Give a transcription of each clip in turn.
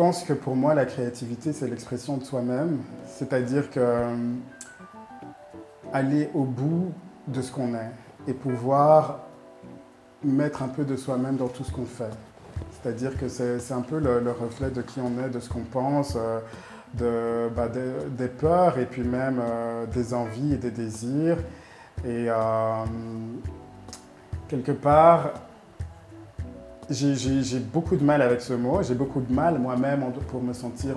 pense que pour moi, la créativité, c'est l'expression de soi-même. C'est-à-dire que euh, aller au bout de ce qu'on est et pouvoir mettre un peu de soi-même dans tout ce qu'on fait. C'est-à-dire que c'est un peu le, reflet de qui on est, de ce qu'on pense, euh, de, bah, des peurs et puis même euh, des envies et des désirs. Et quelque part, j'ai beaucoup de mal avec ce mot. J'ai beaucoup de mal moi-même pour me sentir,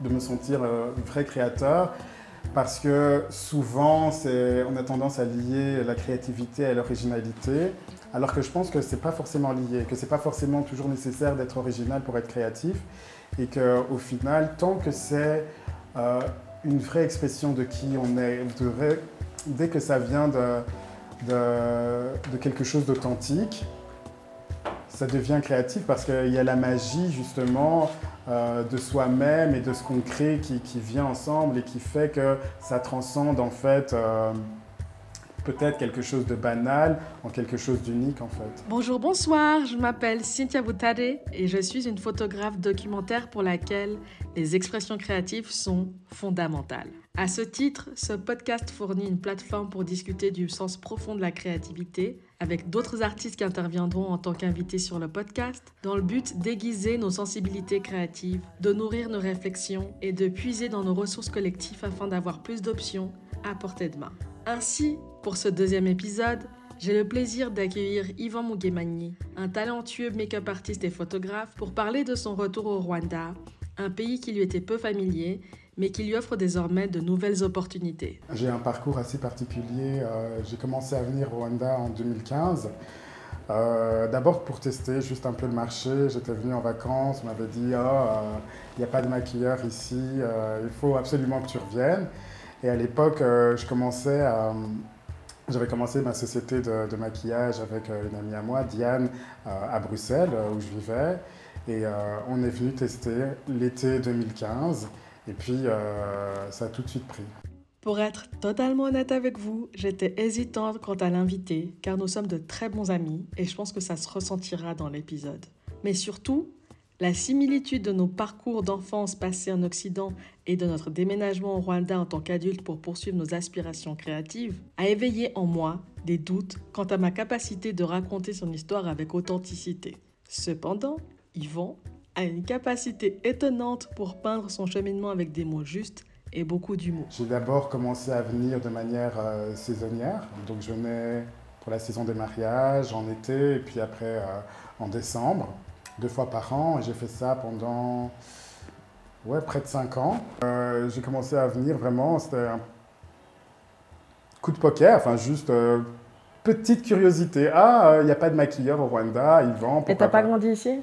de me sentir euh, vrai créateur. Parce que souvent, on a tendance à lier la créativité à l'originalité, alors que je pense que ce n'est pas forcément lié, que ce n'est pas forcément toujours nécessaire d'être original pour être créatif, et qu'au final, tant que c'est euh, une vraie expression de qui on est, dès que ça vient de, de quelque chose d'authentique, ça devient créatif parce qu'il y a la magie justement euh, de soi-même et de ce qu'on crée qui, vient ensemble et qui fait que ça transcende en fait euh, peut-être quelque chose de banal en quelque chose d'unique en fait. Bonjour, bonsoir, je m'appelle Cynthia Boutade et je suis une photographe documentaire pour laquelle les expressions créatives sont fondamentales. À ce titre, ce podcast fournit une plateforme pour discuter du sens profond de la créativité avec d'autres artistes qui interviendront en tant qu'invités sur le podcast, dans le but d'aiguiser nos sensibilités créatives, de nourrir nos réflexions et de puiser dans nos ressources collectives afin d'avoir plus d'options à portée de main. Ainsi, pour ce deuxième épisode, j'ai le plaisir d'accueillir Yvan Mugemani, un talentueux make-up artiste et photographe, pour parler de son retour au Rwanda, un pays qui lui était peu familier mais qui lui offre désormais de nouvelles opportunités. J'ai un parcours assez particulier. Euh, j'ai commencé à venir au Rwanda en 2015. Euh, d'abord pour tester juste un peu le marché. J'étais venu en vacances, on m'avait dit il n'y a pas de maquilleur ici, il faut absolument que tu reviennes. Et à l'époque, je. J'avais commencé ma société de, maquillage avec une amie à moi, Diane, à Bruxelles, où je vivais. Et on est venu tester l'été 2015. Et puis, euh, ça a tout de suite pris. Pour être totalement honnête avec vous, j'étais hésitante quant à l'inviter, car nous sommes de très bons amis et je pense que ça se ressentira dans l'épisode. Mais surtout, la similitude de nos parcours d'enfance passés en Occident et de notre déménagement au Rwanda en tant qu'adulte pour poursuivre nos aspirations créatives a éveillé en moi des doutes quant à ma capacité de raconter son histoire avec authenticité. Cependant, Yvan a une capacité étonnante pour peindre son cheminement avec des mots justes et beaucoup d'humour. J'ai d'abord commencé à venir de manière euh, saisonnière. Donc je venais pour la saison des mariages en été et puis après euh, en décembre, deux fois par an. Et j'ai fait ça pendant ouais, près de cinq ans. Euh, j'ai commencé à venir vraiment, c'était un coup de poker, enfin juste petite curiosité. Ah, il n'y a pas de maquilleur au Rwanda, ils vendent. Et t'as pas grandi ici?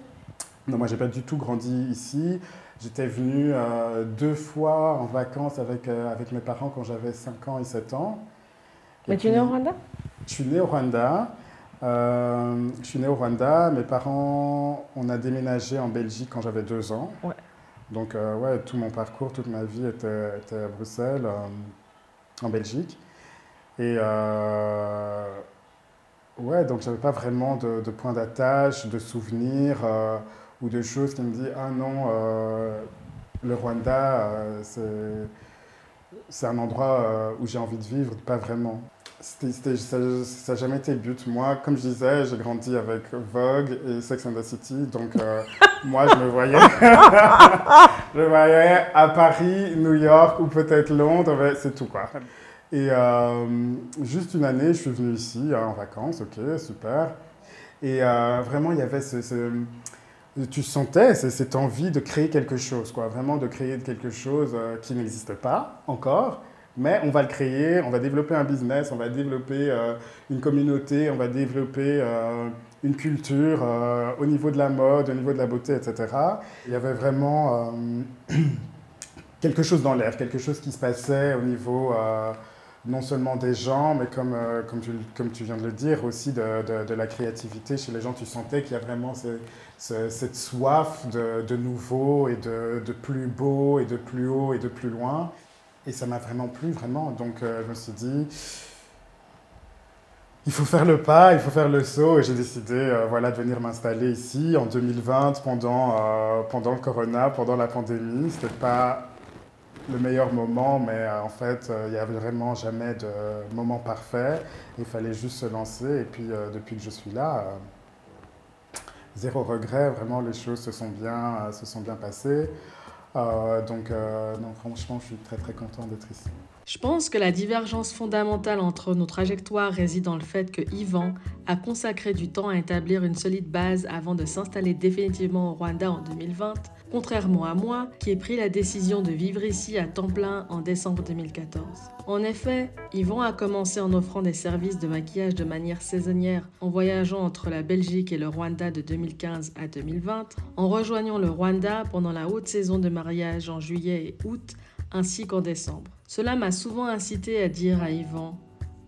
Non, moi, j'ai pas du tout grandi ici. J'étais venu euh, deux fois en vacances avec, euh, avec mes parents quand j'avais 5 ans et 7 ans. Mais tu es né au Rwanda? Je suis né au Rwanda. Euh, je suis né au Rwanda. Mes parents, on a déménagé en Belgique quand j'avais 2 ans. Ouais. Donc, ouais, tout mon parcours, toute ma vie était, était à Bruxelles, en Belgique. Et ouais, donc j'avais pas vraiment de, de point d'attache, de souvenirs ou de choses qui me disent Ah non, euh, le Rwanda, euh, c'est un endroit euh, où j'ai envie de vivre, pas vraiment. ça n'a jamais été le but. Moi, comme je disais, j'ai grandi avec Vogue et Sex and the City, donc moi, je me voyais, je voyais à Paris, New York ou peut-être Londres, c'est tout quoi. Et juste une année, je suis venu ici hein, en vacances, ok, super. Et vraiment, il y avait ce tu sentais cette envie de créer quelque chose, quoi, vraiment de créer quelque chose euh, qui n'existe pas encore, mais on va le créer, on va développer un business, on va développer euh, une communauté, on va développer euh, une culture au niveau de la mode, au niveau de la beauté, etc. Il y avait vraiment quelque chose dans l'air, quelque chose qui se passait au niveau non seulement des gens, mais comme, euh, comme, tu, comme tu viens de le dire, aussi de, de, la créativité chez les gens. Tu sentais qu'il y a vraiment cette soif de, de nouveau et de, plus beau et de plus haut et de plus loin. Et ça m'a vraiment plu, vraiment. Donc euh, je me suis dit, il faut faire le pas, il faut faire le saut. Et j'ai décidé voilà, de venir m'installer ici en 2020 pendant, pendant le corona, pendant la pandémie. C'était pas le meilleur moment, mais en fait, il n'y avait vraiment jamais de moment parfait. Il fallait juste se lancer. Et puis, depuis que je suis là, zéro regret. Vraiment, les choses se sont bien, se sont bien passées. donc, franchement, je suis très, très content d'être ici. Je pense que la divergence fondamentale entre nos trajectoires réside dans le fait que Yvan a consacré du temps à établir une solide base avant de s'installer définitivement au Rwanda en 2020, contrairement à moi qui ai pris la décision de vivre ici à temps plein en décembre 2014. En effet, Yvan a commencé en offrant des services de maquillage de manière saisonnière en voyageant entre la Belgique et le Rwanda de 2015 à 2020, en rejoignant le Rwanda pendant la haute saison de mariage en juillet et août, ainsi qu'en décembre. Cela m'a souvent incité à dire à Yvan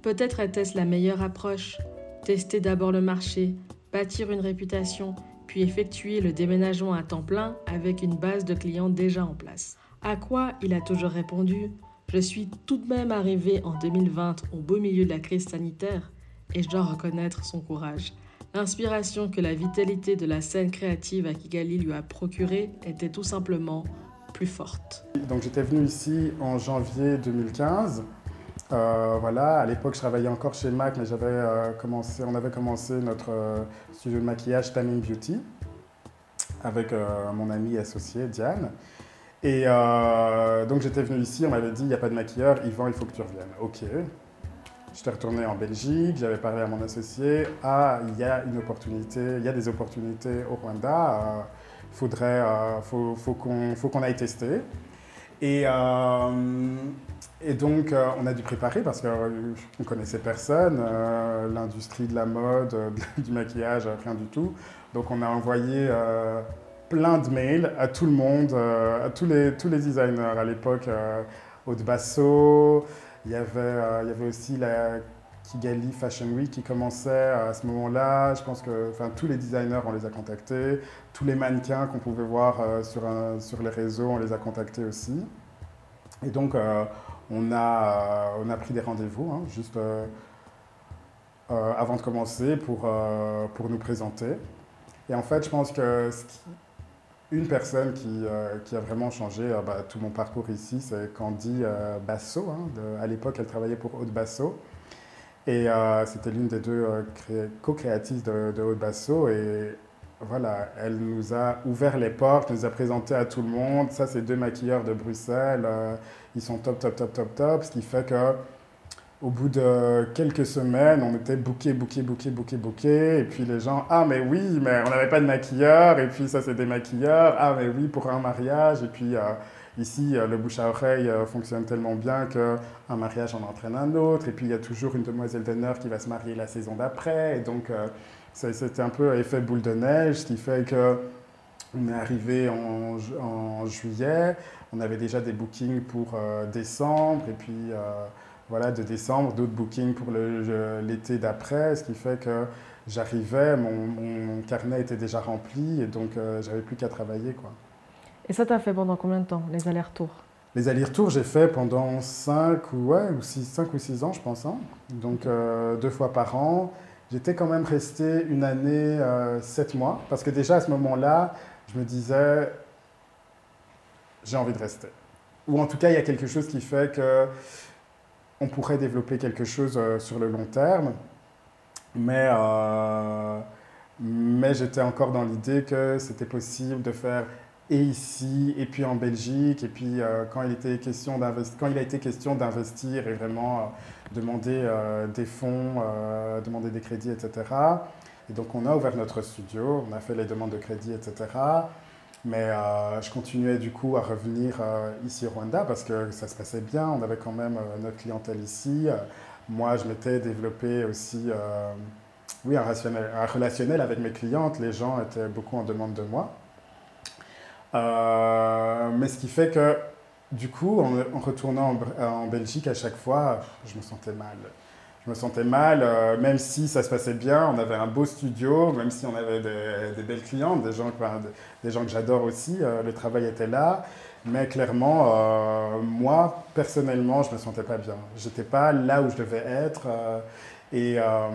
Peut-être était-ce la meilleure approche Tester d'abord le marché, bâtir une réputation, puis effectuer le déménagement à temps plein avec une base de clients déjà en place. À quoi il a toujours répondu Je suis tout de même arrivé en 2020 au beau milieu de la crise sanitaire et je dois reconnaître son courage. L'inspiration que la vitalité de la scène créative à Kigali lui a procurée était tout simplement forte. Donc j'étais venu ici en janvier 2015. Euh, voilà, à l'époque je travaillais encore chez MAC, mais j'avais euh, commencé, on avait commencé notre euh, studio de maquillage Tanning Beauty avec mon ami associé Diane. Et donc j'étais venu ici, on m'avait dit il n'y a pas de maquilleur, Yvan, il faut que tu reviennes. Ok. J'étais retourné en Belgique, j'avais parlé à mon associé. Ah, il y a une opportunité, il y a des opportunités au Rwanda faudrait, euh, faut, faut qu'on aille tester. Et, euh, et donc, euh, on a dû préparer parce qu'on ne connaissait personne, l'industrie de la mode, du maquillage, rien du tout. Donc, on a envoyé plein de mails à tout le monde, à tous les, tous les designers à l'époque, Haute Basso. Il y avait, il y avait aussi la Kigali Fashion Week qui commençait à ce moment-là. Je pense que enfin, tous les designers, on les a contactés. Tous les mannequins qu'on pouvait voir euh, sur, sur les réseaux, on les a contactés aussi. Et donc, euh, on, a, on a pris des rendez-vous, hein, juste euh, avant de commencer, pour, pour nous présenter. Et en fait, je pense que une personne qui, qui, a vraiment changé bah, tout mon parcours ici, c'est Candy Basso. Hein, à l'époque, elle travaillait pour Haute Basso. Et euh, c'était l'une des deux euh, co-créatrices de, de Haute Basso. Et voilà, elle nous a ouvert les portes, nous a présenté à tout le monde. Ça, c'est deux maquilleurs de Bruxelles. Euh, ils sont top, top, top, top, top. Ce qui fait que au bout de quelques semaines, on était booké, booké, booké, booké, booké. Et puis les gens, ah mais oui, mais on n'avait pas de maquilleur. Et puis ça, c'est des maquilleurs. Ah mais oui, pour un mariage. Et puis Ici, euh, le bouche à oreille euh, fonctionne tellement bien qu'un mariage en entraîne un autre. Et puis, il y a toujours une demoiselle d'honneur qui va se marier la saison d'après. Et donc, euh, c'était un peu effet boule de neige, ce qui fait que on est arrivé en, juillet, on avait déjà des bookings pour décembre, et puis voilà, de décembre, d'autres bookings pour l'été d'après, ce qui fait que j'arrivais, mon, mon, carnet était déjà rempli, et donc j'avais plus qu'à travailler. quoi. Et ça, t'a fait pendant combien de temps, les allers-retours? Les allers-retours, j'ai fait pendant 5 ou, ouais, ou 6, 5 ou 6 ans, je pense. Hein. Donc, euh, deux fois par an. J'étais quand même resté une année, 7 euh, mois. Parce que déjà, à ce moment-là, je me disais, j'ai envie de rester. Ou en tout cas, il y a quelque chose qui fait que on pourrait développer quelque chose euh, sur le long terme. Mais, mais j'étais encore dans l'idée que c'était possible de faire et ici, et puis en Belgique, et puis euh, quand, il était question quand il a été question d'investir et vraiment euh, demander euh, des fonds, demander des crédits, etc. Et donc on a ouvert notre studio, on a fait les demandes de crédit, etc. Mais je continuais du coup à revenir ici au Rwanda parce que ça se passait bien, on avait quand même notre clientèle ici. moi, je m'étais développé aussi oui, un, un relationnel avec mes clientes, les gens étaient beaucoup en demande de moi. Euh, mais ce qui fait que, du coup, en, retournant en, Belgique à chaque fois, je me sentais mal. Je me sentais mal, euh, même si ça se passait bien, on avait un beau studio, même si on avait des, belles clientes, des gens, des gens que j'adore aussi, euh, le travail était là. Mais clairement, moi, personnellement, je ne me sentais pas bien. Je n'étais pas là où je devais être. Et euh,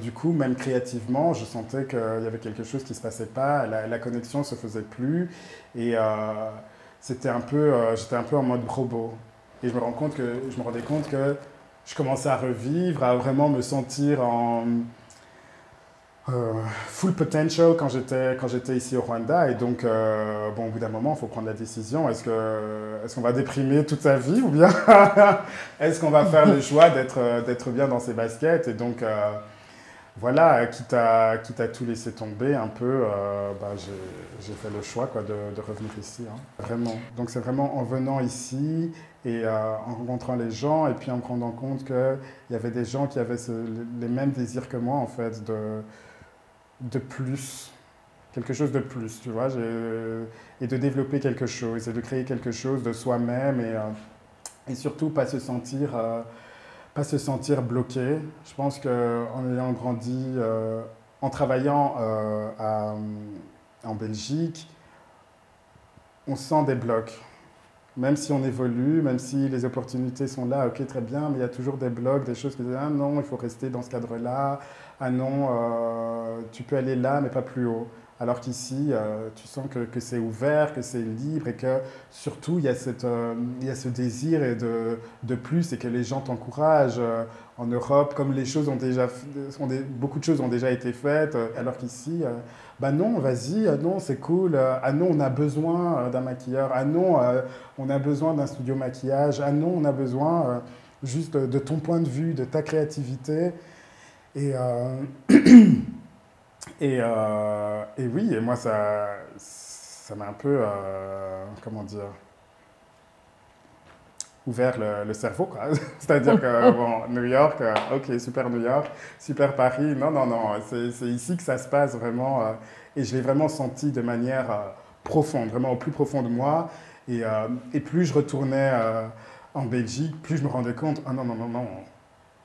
du coup, même créativement, je sentais qu'il y avait quelque chose qui ne se passait pas, la, la connexion ne se faisait plus. Et euh, euh, j'étais un peu en mode robot. Et je me, rends compte que, je me rendais compte que je commençais à revivre, à vraiment me sentir en full potential quand j'étais quand j'étais ici au Rwanda. Et donc euh, bon au bout d'un moment il faut prendre la décision. Est-ce que est-ce qu'on va déprimer toute sa vie ou bien est-ce qu'on va faire le choix d'être d'être bien dans ses baskets? Et donc euh, voilà quitte à quitte à tout laisser tomber un peu bah, j'ai fait le choix quoi de, de revenir ici hein. vraiment. Donc c'est vraiment en venant ici et en rencontrant les gens et puis en me rendant compte qu'il y avait des gens qui avaient les mêmes désirs que moi en fait de de plus, quelque chose de plus, tu vois, et de développer quelque chose, et de créer quelque chose de soi-même, et, euh, et surtout pas se sentir, euh, pas se sentir bloqué. Je pense qu'en ayant grandi, euh, en travaillant en Belgique, on sent des blocs. Même si on évolue, même si les opportunités sont là, ok, très bien, mais il y a toujours des blocs, des choses qui disent, ah non, il faut rester dans ce cadre-là, ah non, euh, tu peux aller là, mais pas plus haut. Alors qu'ici, euh, tu sens que, que c'est ouvert, que c'est libre et que surtout, il y a, cette, euh, il y a ce désir et de, de, plus et que les gens t'encouragent. en Europe, comme les choses ont déjà, beaucoup de choses ont déjà été faites, alors qu'ici, bah non, vas-y, non, c'est cool, ah non, on a besoin d'un maquilleur, ah non, on a besoin d'un studio maquillage, ah non, on a besoin juste de ton point de vue, de ta créativité. Et, euh, et, euh, et, oui, et moi, ça ça m'a un peu, euh, comment dire, ouvert le, le cerveau, quoi. C'est-à-dire que, bon, New York, ok, super New York, super Paris, non, non, non, c'est ici que ça se passe vraiment, et je l'ai vraiment senti de manière profonde, vraiment au plus profond de moi, et, et plus je retournais en Belgique, plus je me rendais compte, ah non, non, non, non,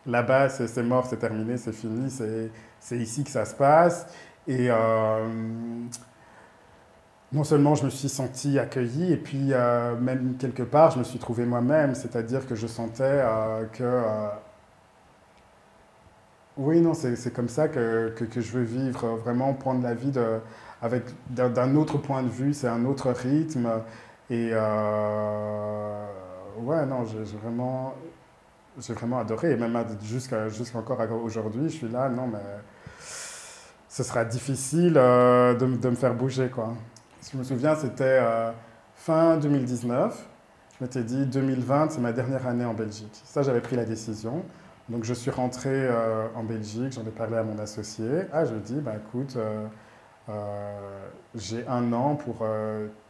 là-bas, c'est mort, c'est terminé, c'est fini, c'est ici que ça se passe. Et euh, non seulement je me suis senti accueilli, et puis euh, même quelque part, je me suis trouvé moi-même, c'est-à-dire que je sentais euh, que... oui, non, c'est comme ça que, que, je veux vivre, vraiment prendre la vie de, avec d'un autre point de vue, c'est un autre rythme. Et ouais, non, j'ai vraiment vraiment adoré. Et même jusqu'encore aujourd'hui, je suis là, non, mais ce sera difficile euh, de, me faire bouger. Quoi. Je me souviens, c'était euh, fin 2019. Je m'étais dit, 2020, c'est ma dernière année en Belgique. Ça, j'avais pris la décision. Donc, je suis rentré euh, en Belgique, j'en ai parlé à mon associé. Ah, je lui dis, bah, écoute, j'ai un an pour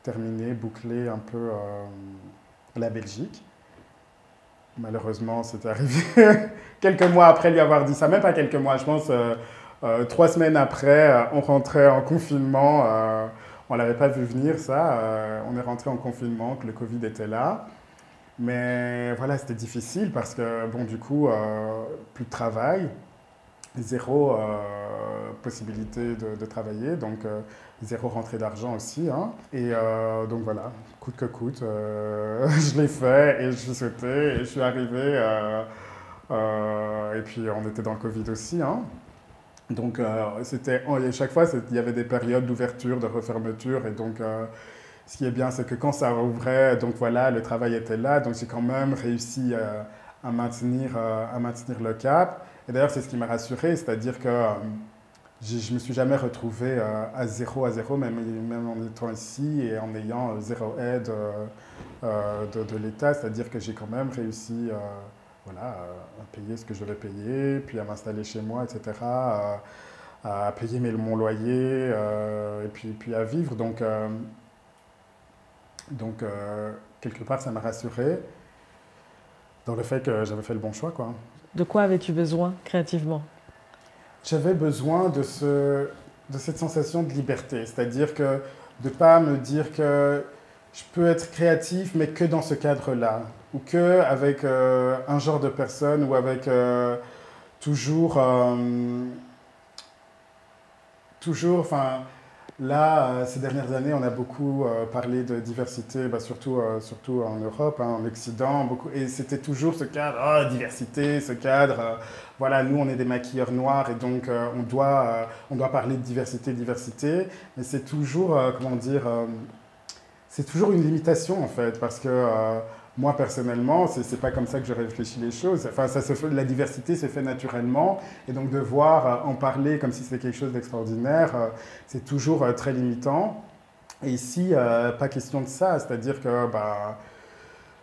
terminer, boucler un peu la Belgique. Malheureusement, c'est arrivé quelques mois après lui avoir dit ça, même pas quelques mois, je pense trois semaines après, euh, on rentrait en confinement. on l'avait pas vu venir, ça. on est rentré en confinement, que le Covid était là. Mais voilà, c'était difficile parce que, bon, du coup, plus de travail, zéro possibilité de, travailler. Donc, zéro rentrée d'argent aussi. Hein. Et euh, donc voilà, coûte que coûte, euh, je l'ai fait et je suis sauté et je suis arrivé. Euh, et puis on était dans le Covid aussi. Hein. Donc c'était, chaque fois, il y avait des périodes d'ouverture, de refermeture. Et donc ce qui est bien, c'est que quand ça ouvrait, donc voilà, le travail était là. Donc j'ai quand même réussi à, maintenir, à maintenir le cap. Et d'ailleurs, c'est ce qui m'a rassuré, c'est-à-dire que je ne me suis jamais retrouvé euh, à zéro à zéro, même, même en étant ici et en ayant euh, zéro aide euh, de, de l'État. C'est-à-dire que j'ai quand même réussi voilà, à payer ce que je devais payer, puis à m'installer chez moi, etc., à payer mes, mon loyer, et puis, puis à vivre. Donc, donc quelque part, ça m'a rassuré dans le fait que j'avais fait le bon choix. Quoi. De quoi avais-tu besoin créativement? J'avais besoin de, ce, de cette sensation de liberté. C'est-à-dire que de ne pas me dire que je peux être créatif, mais que dans ce cadre-là. Ou que avec euh, un genre de personne ou avec euh, toujours, euh, toujours, enfin, Là, ces dernières années, on a beaucoup parlé de diversité, bah, surtout, surtout en Europe, hein, en Occident, beaucoup, et c'était toujours ce cadre, oh, diversité, ce cadre, voilà, nous on est des maquilleurs noirs et donc on, doit, on doit parler de diversité, diversité, mais c'est toujours, comment dire, c'est toujours une limitation en fait, parce que moi, personnellement, ce n'est pas comme ça que je réfléchis les choses. Enfin, ça se fait, la diversité se fait naturellement. Et donc, devoir euh, en parler comme si c'était quelque chose d'extraordinaire, euh, c'est toujours euh, très limitant. Et ici, pas question de ça. C'est-à-dire que bah,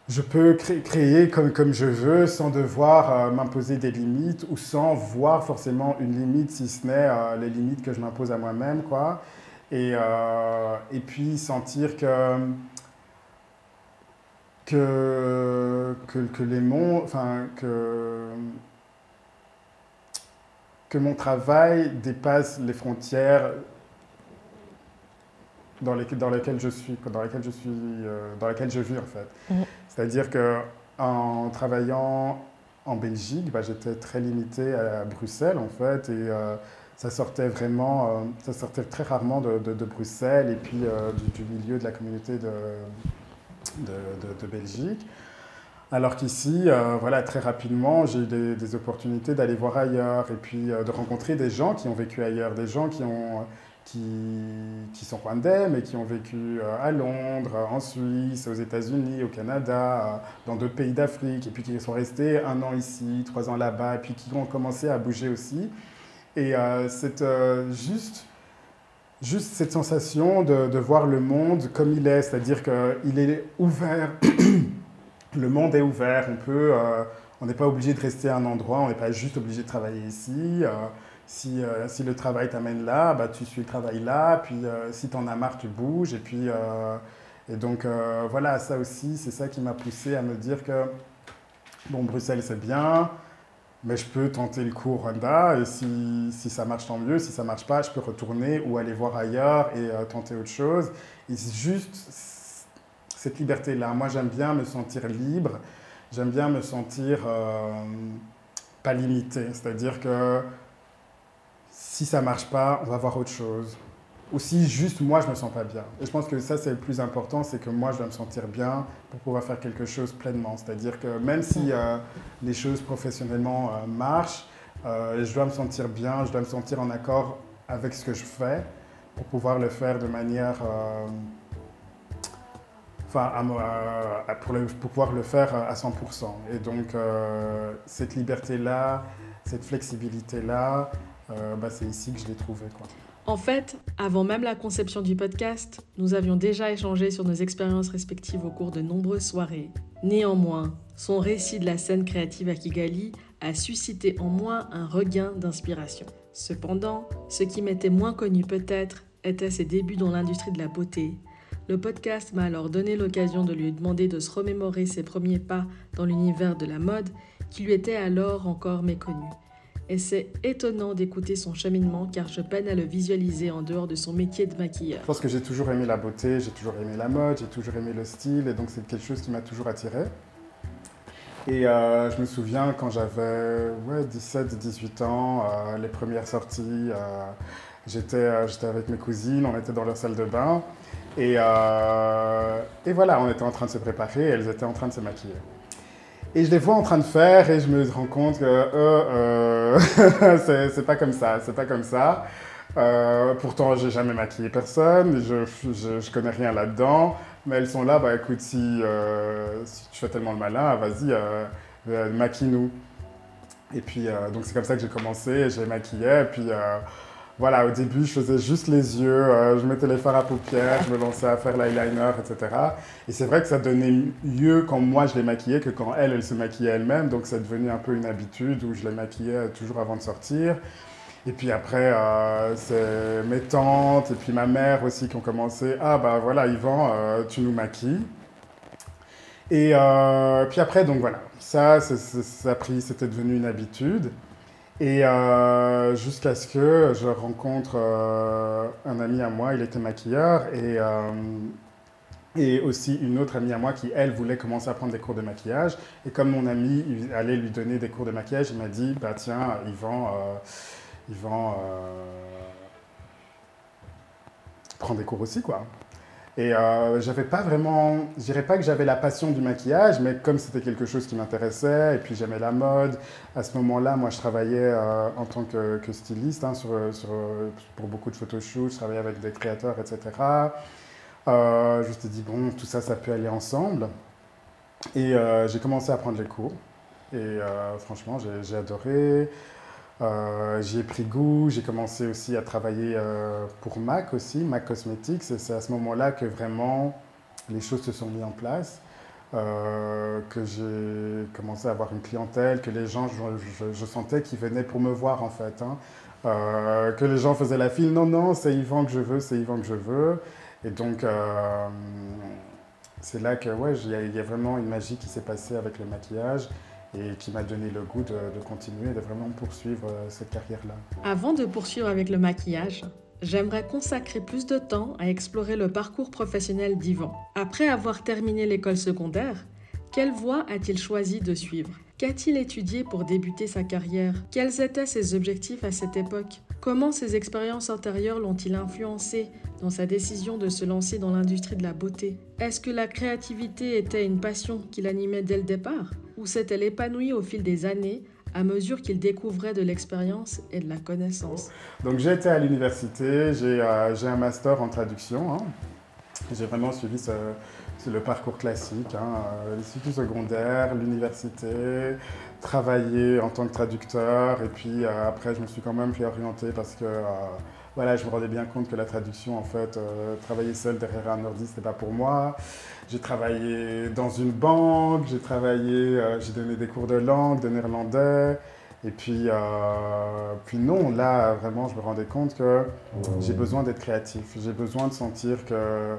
je peux créer comme, je veux sans devoir m'imposer des limites ou sans voir forcément une limite, si ce n'est les limites que je m'impose à moi-même. Et, et puis, sentir que que, que, les monts, enfin, que, que mon travail dépasse les frontières dans, les, dans lesquelles je suis, dans lesquelles je suis, euh, dans lesquelles je vis en fait. Mm. C'est-à-dire que en travaillant en Belgique, bah, j'étais très limité à Bruxelles en fait et euh, ça sortait vraiment, euh, ça sortait très rarement de, de, Bruxelles et puis du, milieu de la communauté de, de, Belgique. Alors qu'ici, euh, voilà, très rapidement, j'ai eu des, opportunités d'aller voir ailleurs et puis euh, de rencontrer des gens qui ont vécu ailleurs, des gens qui, ont, qui, qui sont rwandais mais qui ont vécu euh, à Londres, en Suisse, aux États-Unis, au Canada, dans d'autres pays d'Afrique et puis qui sont restés un an ici, trois ans là-bas et puis qui ont commencé à bouger aussi. Et c'est juste juste cette sensation de, voir le monde comme il est, c'est-à-dire qu'il est ouvert, le monde est ouvert, on peut, euh, on n'est pas obligé de rester à un endroit, on n'est pas juste obligé de travailler ici. Euh, si, euh, si, le travail t'amène là, bah, tu suis le travail là, puis si tu en as marre, tu bouges. Et puis, et donc voilà, ça aussi, c'est ça qui m'a poussé à me dire que, bon, Bruxelles c'est bien, mais je peux tenter le cours Rwanda et si, si, ça marche tant mieux, si ça marche pas, je peux retourner ou aller voir ailleurs et euh, tenter autre chose. Et c'est juste cette liberté-là. Moi, j'aime bien me sentir libre, j'aime bien me sentir euh, pas limité. C'est-à-dire que si ça marche pas, on va voir autre chose aussi juste moi je me sens pas bien. Et je pense que ça c'est le plus important, c'est que moi je dois me sentir bien pour pouvoir faire quelque chose pleinement. C'est-à-dire que même si euh, les choses professionnellement euh, marchent, euh, je dois me sentir bien, je dois me sentir en accord avec ce que je fais pour pouvoir le faire de manière... Enfin, pour, pouvoir le faire à 100%. Et donc cette liberté-là, cette flexibilité-là, bah, c'est ici que je l'ai trouvée. En fait, avant même la conception du podcast, nous avions déjà échangé sur nos expériences respectives au cours de nombreuses soirées. Néanmoins, son récit de la scène créative à Kigali a suscité en moi un regain d'inspiration. Cependant, ce qui m'était moins connu peut-être était ses débuts dans l'industrie de la beauté. Le podcast m'a alors donné l'occasion de lui demander de se remémorer ses premiers pas dans l'univers de la mode qui lui était alors encore méconnu et c'est étonnant d'écouter son cheminement car je peine à le visualiser en dehors de son métier de maquilleur. Je pense que j'ai toujours aimé la beauté, j'ai toujours aimé la mode, j'ai toujours aimé le style et donc c'est quelque chose qui m'a toujours attiré. Et euh, je me souviens quand j'avais ouais, 17-18 ans, euh, les premières sorties, euh, j'étais avec mes cousines, on était dans leur salle de bain et, et voilà, on était en train de se préparer et elles étaient en train de se maquiller. Et je les vois en train de faire et je me rends compte que euh, euh c'est pas comme ça, c'est pas comme ça. Euh, pourtant, j'ai jamais maquillé personne, je, je, connais rien là-dedans, mais elles sont là, bah écoute, si, euh, si tu fais tellement le malin, vas-y, maquille-nous. Et puis, donc c'est comme ça que j'ai commencé, j'ai maquillé, et puis voilà, au début, je faisais juste les yeux, euh, je mettais les fards à paupières, je me lançais à faire l'eyeliner, etc. Et c'est vrai que ça donnait mieux quand moi je les maquillais que quand elle, elle se maquillait elle-même. Donc c'est devenu un peu une habitude où je les maquillais toujours avant de sortir. Et puis après, euh, c'est mes tantes et puis ma mère aussi qui ont commencé. Ah bah voilà, Yvan, euh, tu nous maquilles. Et puis après, donc voilà, ça, ça, ça a pris, c'était devenu une habitude. Et euh, jusqu'à ce que je rencontre euh, un ami à moi, il était maquilleur, et, euh, et aussi une autre amie à moi qui, elle, voulait commencer à prendre des cours de maquillage. Et comme mon ami allait lui donner des cours de maquillage, il m'a dit, bah tiens, Yvan, Yvan prends des cours aussi, quoi. Et euh, j'avais pas vraiment, je dirais pas que j'avais la passion du maquillage, mais comme c'était quelque chose qui m'intéressait, et puis j'aimais la mode, à ce moment-là, moi je travaillais euh, en tant que, styliste hein, sur, sur, pour beaucoup de photoshoots, je travaillais avec des créateurs, etc. Euh, je me suis dit, bon, tout ça, ça peut aller ensemble. Et euh, j'ai commencé à prendre les cours. Et franchement, j'ai adoré. Euh, j'y ai pris goût, j'ai commencé aussi à travailler euh, pour MAC aussi, MAC Cosmetics, et c'est à ce moment-là que vraiment les choses se sont mises en place, euh, que j'ai commencé à avoir une clientèle, que les gens, je, sentais qu'ils venaient pour me voir en fait, hein. que les gens faisaient la file, non, non, c'est Yvan que je veux, c'est Yvan que je veux, et donc c'est là que ouais, il y, a vraiment une magie qui s'est passée avec le maquillage et qui m'a donné le goût de, continuer, de vraiment poursuivre euh, cette carrière-là. Avant de poursuivre avec le maquillage, j'aimerais consacrer plus de temps à explorer le parcours professionnel d'Yvan. Après avoir terminé l'école secondaire, quelle voie a-t-il choisi de suivre? Qu'a-t-il étudié pour débuter sa carrière? Quels étaient ses objectifs à cette époque? Comment ses expériences antérieures l'ont-il influencé dans sa décision de se lancer dans l'industrie de la beauté? Est-ce que la créativité était une passion qui l'animait dès le départ? Ou s'est-elle épanouie au fil des années à mesure qu'il découvrait de l'expérience et de la connaissance Donc j'ai été à l'université, j'ai euh, un master en traduction. Hein. J'ai vraiment suivi le parcours classique, hein, euh, l'institut secondaire, l'université, travailler en tant que traducteur. Et puis euh, après, je me suis quand même fait orienter parce que euh, voilà, je me rendais bien compte que la traduction, en fait, travailler seul derrière un ordi, c'était pas pour moi. J'ai travaillé dans une banque, j'ai travaillé, j'ai donné des cours de langue, de néerlandais. Et puis, puis non, là, vraiment, je me rendais compte que j'ai besoin d'être créatif. J'ai besoin de sentir que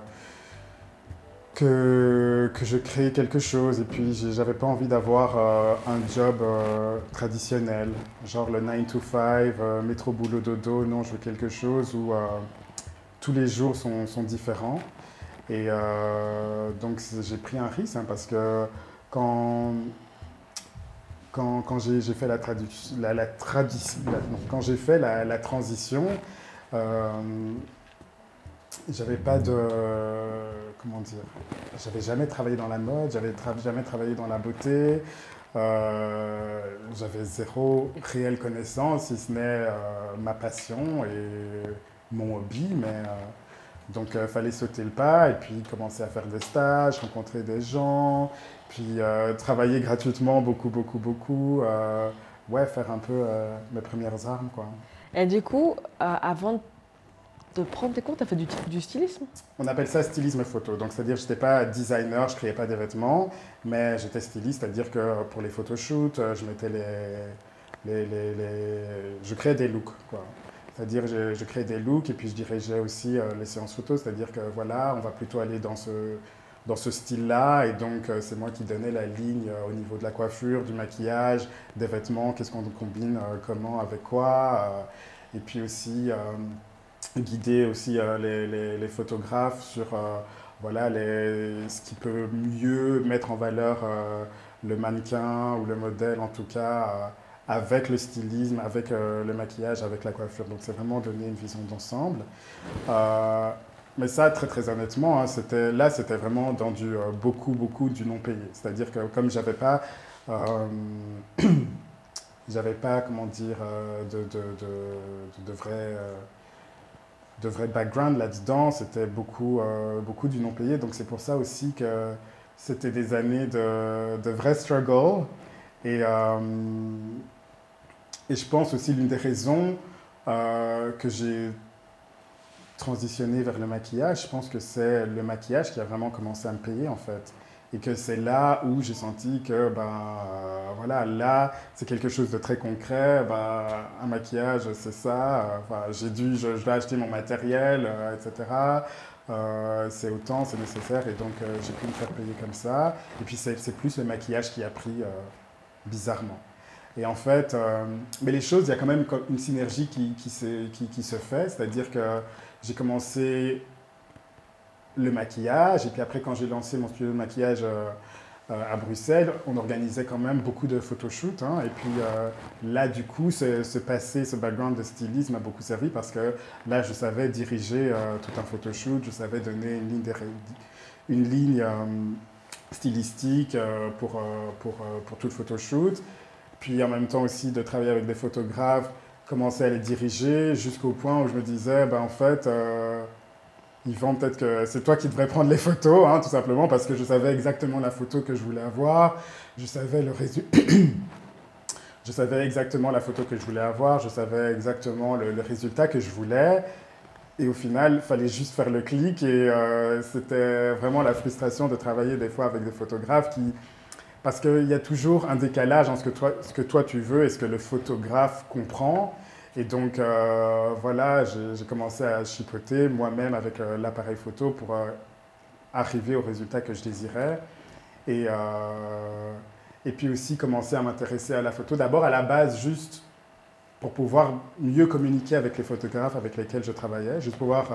que, que je crée quelque chose et puis j'avais pas envie d'avoir euh, un job euh, traditionnel, genre le 9 to 5, euh, métro boulot dodo, non, je veux quelque chose où tous les jours sont, sont différents. Et donc j'ai pris un risque hein, parce que quand, quand, quand j'ai fait la, traduction, la, la, quand j'ai fait la, la transition, j'avais pas de. Comment dire J'avais jamais travaillé dans la mode, j'avais jamais travaillé dans la beauté. Euh, j'avais zéro réelle connaissance, si ce n'est euh, ma passion et mon hobby. Mais, euh, donc, il fallait sauter le pas et puis commencer à faire des stages, rencontrer des gens, puis travailler gratuitement beaucoup, beaucoup, beaucoup. ouais, faire un peu mes premières armes. Quoi. Et du coup, avant de de prendre tes comptes, tu as fait du, stylisme On appelle ça stylisme photo. Donc, c'est-à-dire je n'étais pas designer, je ne créais pas des vêtements, mais j'étais styliste, c'est-à-dire que pour les photoshoots, euh, je mettais les, les, je créais des looks. Quoi. C'est-à-dire je, je créais des looks et puis je dirigeais aussi euh, les séances photos, c'est-à-dire que voilà, on va plutôt aller dans ce, dans ce style-là et donc euh, c'est moi qui donnais la ligne au niveau de la coiffure, du maquillage, des vêtements, qu'est-ce qu'on combine, comment, avec quoi. et puis aussi guider aussi euh, les, les, photographes sur euh, voilà, les, ce qui peut mieux mettre en valeur euh, le mannequin ou le modèle, en tout cas, avec le stylisme, avec le maquillage, avec la coiffure. Donc, c'est vraiment donner une vision d'ensemble. mais ça, très très honnêtement, hein, c'était, là, c'était vraiment dans du beaucoup, beaucoup du non payé. C'est-à-dire que comme j'avais pas... j'avais pas, comment dire, de, de, de, de vrais de vrai background là-dedans. C'était beaucoup, euh, beaucoup du non-payé. Donc c'est pour ça aussi que c'était des années de, de vrai struggle. Et, euh, et je pense aussi l'une des raisons euh, que j'ai transitionné vers le maquillage, je pense que c'est le maquillage qui a vraiment commencé à me payer en fait. Et que c'est là où j'ai senti que, ben, euh, voilà, là, c'est quelque chose de très concret. Ben, un maquillage, c'est ça. Enfin, j'ai dû, je, vais acheter mon matériel, euh, etc. Euh, c'est autant, c'est nécessaire. Et donc, j'ai pu me faire payer comme ça. Et puis, c'est plus le maquillage qui a pris bizarrement. Et en fait, mais les choses, il y a quand même une synergie qui, qui, qui, qui se fait. C'est-à-dire que j'ai commencé le maquillage. Et puis après, quand j'ai lancé mon studio de maquillage euh, à Bruxelles, on organisait quand même beaucoup de photoshoots. Hein, et puis là, du coup, ce, ce, passé, ce background de stylisme m'a beaucoup servi parce que là, je savais diriger tout un photoshoot, je savais donner une ligne, une ligne stylistique pour, pour, pour tout le photoshoot. Puis en même temps aussi de travailler avec des photographes commencer à les diriger jusqu'au point où je me disais, ben, en fait, euh, Yvan, peut-être que c'est toi qui devrais prendre les photos, hein, tout simplement, parce que je savais exactement la photo que je voulais avoir, je savais le résultat. je savais exactement la photo que je voulais avoir, je savais exactement le, résultat que je voulais. Et au final, il fallait juste faire le clic. Et euh, c'était vraiment la frustration de travailler des fois avec des photographes qui, parce qu'il y a toujours un décalage entre ce que toi tu veux et ce que le photographe comprend. Et donc, euh, voilà, j'ai commencé à chipoter moi-même avec euh, l'appareil photo pour euh, arriver au résultat que je désirais. Et, et puis aussi commencer à m'intéresser à la photo. D'abord, à la base, juste pour pouvoir mieux communiquer avec les photographes avec lesquels je travaillais, juste pouvoir,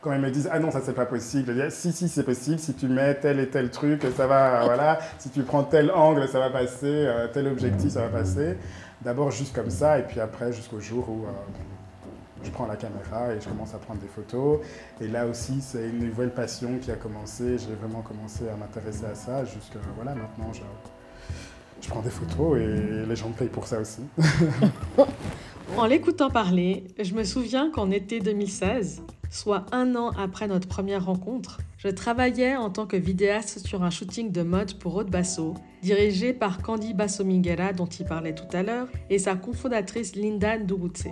quand ils me disent ah non ça c'est pas possible, dire si si c'est possible, si tu mets tel et tel truc ça va, voilà, si tu prends tel angle ça va passer, tel objectif ça va passer. D'abord juste comme ça et puis après jusqu'au jour où euh, je prends la caméra et je commence à prendre des photos. Et là aussi c'est une nouvelle passion qui a commencé, j'ai vraiment commencé à m'intéresser à ça jusque voilà maintenant je je prends des photos et les gens me payent pour ça aussi. En l'écoutant parler, je me souviens qu'en été 2016, soit un an après notre première rencontre, je travaillais en tant que vidéaste sur un shooting de mode pour Aude Basso, dirigé par Candy Basso Minguera dont il parlait tout à l'heure, et sa cofondatrice Linda Ndurutse.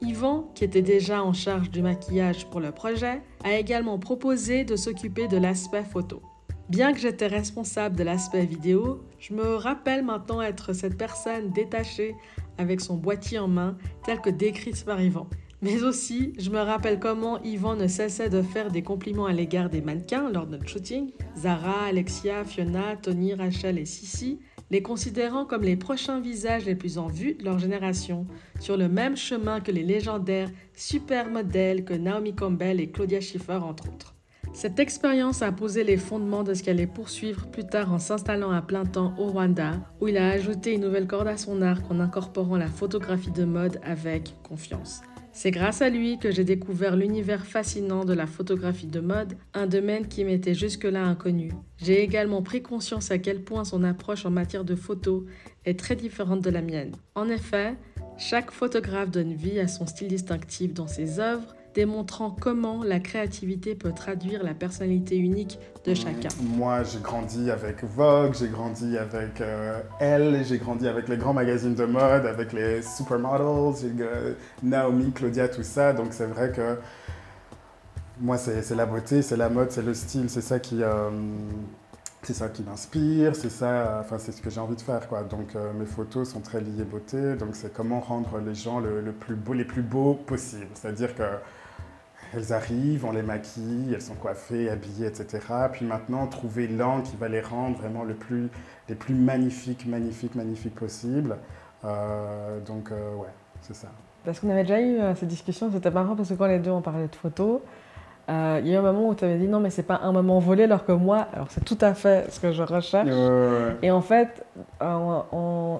Yvan, qui était déjà en charge du maquillage pour le projet, a également proposé de s'occuper de l'aspect photo. Bien que j'étais responsable de l'aspect vidéo, je me rappelle maintenant être cette personne détachée avec son boîtier en main, tel que décrit par Yvan. Mais aussi, je me rappelle comment Yvan ne cessait de faire des compliments à l'égard des mannequins lors de notre shooting. Zara, Alexia, Fiona, Tony, Rachel et Sissi, les considérant comme les prochains visages les plus en vue de leur génération, sur le même chemin que les légendaires super modèles que Naomi Campbell et Claudia Schiffer entre autres. Cette expérience a posé les fondements de ce qu'elle allait poursuivre plus tard en s'installant à plein temps au Rwanda, où il a ajouté une nouvelle corde à son arc en incorporant la photographie de mode avec confiance. C'est grâce à lui que j'ai découvert l'univers fascinant de la photographie de mode, un domaine qui m'était jusque-là inconnu. J'ai également pris conscience à quel point son approche en matière de photo est très différente de la mienne. En effet, chaque photographe donne vie à son style distinctif dans ses œuvres, démontrant comment la créativité peut traduire la personnalité unique de chacun. Moi, j'ai grandi avec Vogue, j'ai grandi avec euh, Elle, j'ai grandi avec les grands magazines de mode, avec les supermodels, euh, Naomi, Claudia, tout ça. Donc c'est vrai que moi, c'est la beauté, c'est la mode, c'est le style, c'est ça qui... Euh, c'est ça qui m'inspire, c'est ça, enfin c'est ce que j'ai envie de faire quoi. Donc mes photos sont très liées beauté, donc c'est comment rendre les gens le, plus beau, les plus beaux possible. C'est-à-dire que elles arrivent, on les maquille, elles sont coiffées, habillées, etc. Puis maintenant, trouver l'angle qui va les rendre vraiment le plus, les plus magnifiques, magnifiques, magnifiques possible. Euh, donc, euh, ouais, c'est ça. Parce qu'on avait déjà eu euh, cette discussion, c'était marrant parce que quand les deux on parlait de photos, il y a eu un moment où tu avais dit non, mais c'est pas un moment volé, alors que moi, alors c'est tout à fait ce que je recherche. Et en fait, en,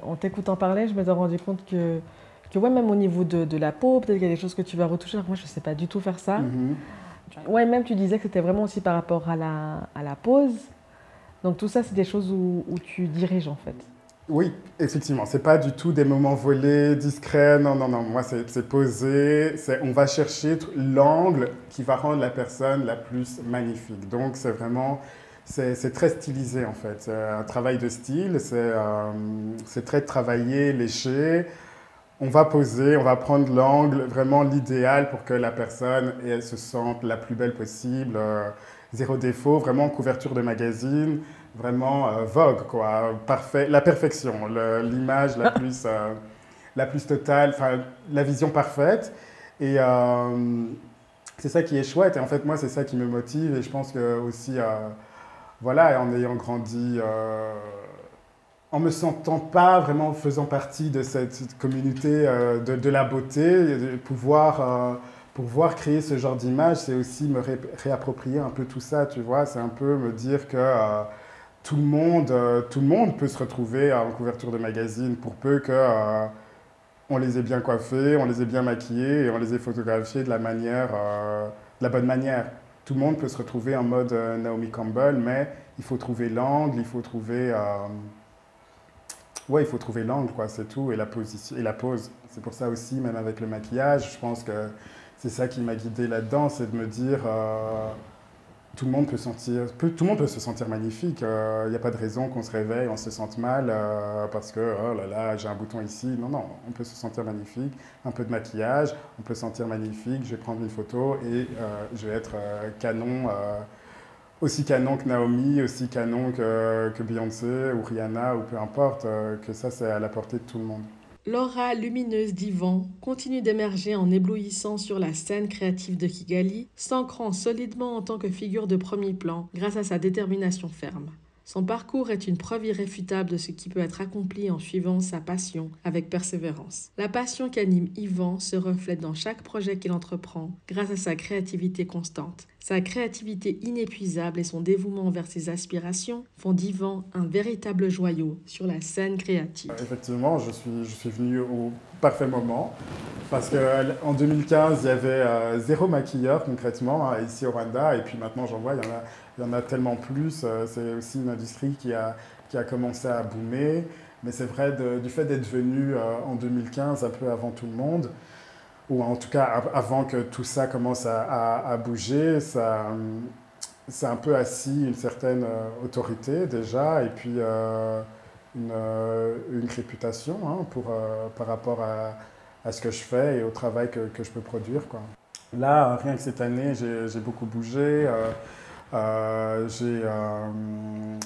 en t'écoutant parler, je me suis rendu compte que que ouais, même au niveau de, de la peau, peut-être qu'il y a des choses que tu vas retoucher. moi, je ne sais pas du tout faire ça. Mhm. Ouais, même tu disais que c'était vraiment aussi par rapport à la, à la pose. Donc tout ça, c'est des choses où, où, tu diriges en fait. Oui, effectivement. C'est pas du tout des moments volés, discrets. Non, non, non. Moi, c'est posé. On va chercher l'angle qui va rendre la personne la plus magnifique. Donc c'est vraiment c'est très stylisé en fait. C'est un travail de style, c'est euh, très travaillé, léché on va poser, on va prendre l'angle, vraiment l'idéal pour que la personne elle, se sente la plus belle possible, euh, zéro défaut, vraiment couverture de magazine, vraiment euh, Vogue, quoi, parfait, la perfection, l'image la, plus, euh, la plus totale, la vision parfaite. Et c'est ça qui est chouette, et en fait, moi, c'est ça qui me motive, et je pense que aussi, voilà, en ayant grandi en me sentant pas vraiment faisant partie de cette communauté euh, de, la beauté, de pouvoir, euh, pouvoir créer ce genre d'image, c'est aussi me réapproprier un peu tout ça, tu vois. C'est un peu me dire que, euh, tout le, monde, tout le monde peut se retrouver en couverture de magazine pour peu que on les ait bien coiffés, on les ait bien maquillés et on les ait photographiés de la manière, de la bonne manière. Tout le monde peut se retrouver en mode Naomi Campbell, mais il faut trouver l'angle, il faut trouver Ouais, il faut trouver l'angle, quoi, c'est tout, et la, position, et la pose. C'est pour ça aussi, même avec le maquillage, je pense que c'est ça qui m'a guidé là-dedans, c'est de me dire, euh, tout, le monde peut se sentir magnifique. Il euh, n'y a pas de raison qu'on se réveille, on se sente mal euh, parce que, oh là là, j'ai un bouton ici. Non, non, on peut se sentir magnifique. Un peu de maquillage, on peut se sentir magnifique. Je vais prendre une photo et je vais être canon aussi canon que Naomi, aussi canon que, que Beyoncé ou Rihanna ou peu importe, euh, que ça c'est à la portée de tout le monde. L'aura lumineuse d'Ivan continue d'émerger en éblouissant sur la scène créative de Kigali, s'ancrant solidement en tant que figure de premier plan grâce à sa détermination ferme. Son parcours est une preuve irréfutable de ce qui peut être accompli en suivant sa passion avec persévérance. La passion qu'anime Yvan se reflète dans chaque projet qu'il entreprend grâce à sa créativité constante. Sa créativité inépuisable et son dévouement vers ses aspirations font d'Yvan un véritable joyau sur la scène créative. Effectivement, je suis, je suis venu au parfait moment parce qu'en 2015, il y avait euh, zéro maquilleur concrètement hein, ici au Rwanda et puis maintenant j'en vois, il y en a il y en a tellement plus. Euh, c'est aussi une industrie qui a, qui a commencé à boomer. Mais c'est vrai, du fait d'être venu euh, en 2015, un peu avant tout le monde, ou en tout cas avant que tout ça commence à, bouger, ça, c'est un peu assis une certaine euh, autorité déjà, et puis une, une, réputation hein, pour, par rapport à, à, ce que je fais et au travail que, que je peux produire. Quoi. Là, rien que cette année, j'ai beaucoup bougé. Euh, euh,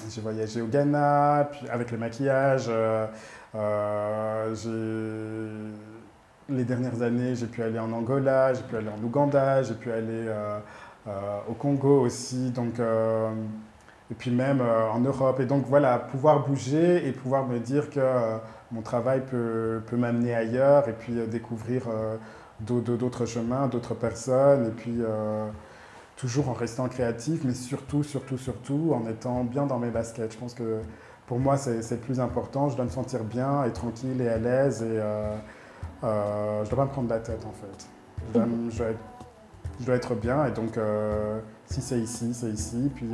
j'ai voyagé au Ghana puis avec le maquillage. Euh, les dernières années, j'ai pu aller en Angola, j'ai pu aller en Ouganda, j'ai pu aller au Congo aussi. Donc, et puis même en Europe. Et donc voilà, pouvoir bouger et pouvoir me dire que mon travail peut, peut m'amener ailleurs et puis découvrir d'autres chemins, d'autres personnes. Et puis toujours en restant créatif, mais surtout, surtout, surtout en étant bien dans mes baskets. Je pense que pour moi, c'est le plus important. Je dois me sentir bien et tranquille et à l'aise et euh, euh, je ne dois pas me prendre la tête en fait. Je dois, je dois, être, je dois être, bien et donc euh, si c'est ici, c'est ici. Puis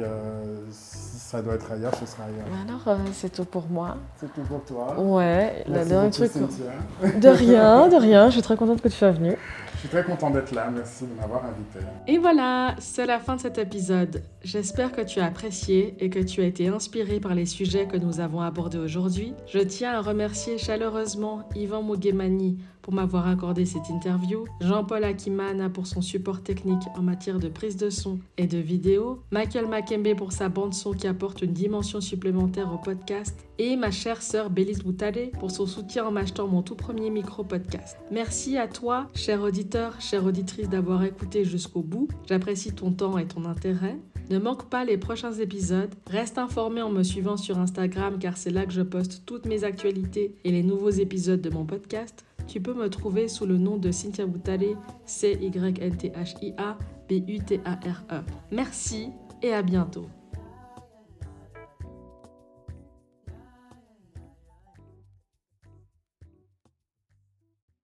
si ça doit être ailleurs, ce sera ailleurs. Alors, c'est tout pour moi. C'est tout pour toi. Ouais, le dernier truc. De rien, de rien. Je suis très contente que tu sois venue. Je suis très content d'être là, merci de m'avoir invité. Et voilà, c'est la fin de cet épisode. J'espère que tu as apprécié et que tu as été inspiré par les sujets que nous avons abordés aujourd'hui. Je tiens à remercier chaleureusement Yvan Mugemani pour m'avoir accordé cette interview, Jean-Paul Akimana pour son support technique en matière de prise de son et de vidéo, Michael Makembe pour sa bande son qui apporte une dimension supplémentaire au podcast, et ma chère sœur Bélise Boutade pour son soutien en m'achetant mon tout premier micro podcast. Merci à toi, cher auditeur, chère auditrice, d'avoir écouté jusqu'au bout. J'apprécie ton temps et ton intérêt. Ne manque pas les prochains épisodes. Reste informé en me suivant sur Instagram car c'est là que je poste toutes mes actualités et les nouveaux épisodes de mon podcast. Tu peux me trouver sous le nom de Cynthia Boutale, C-Y-N-T-H-I-A B-U-T-A-R-E. Merci et à bientôt.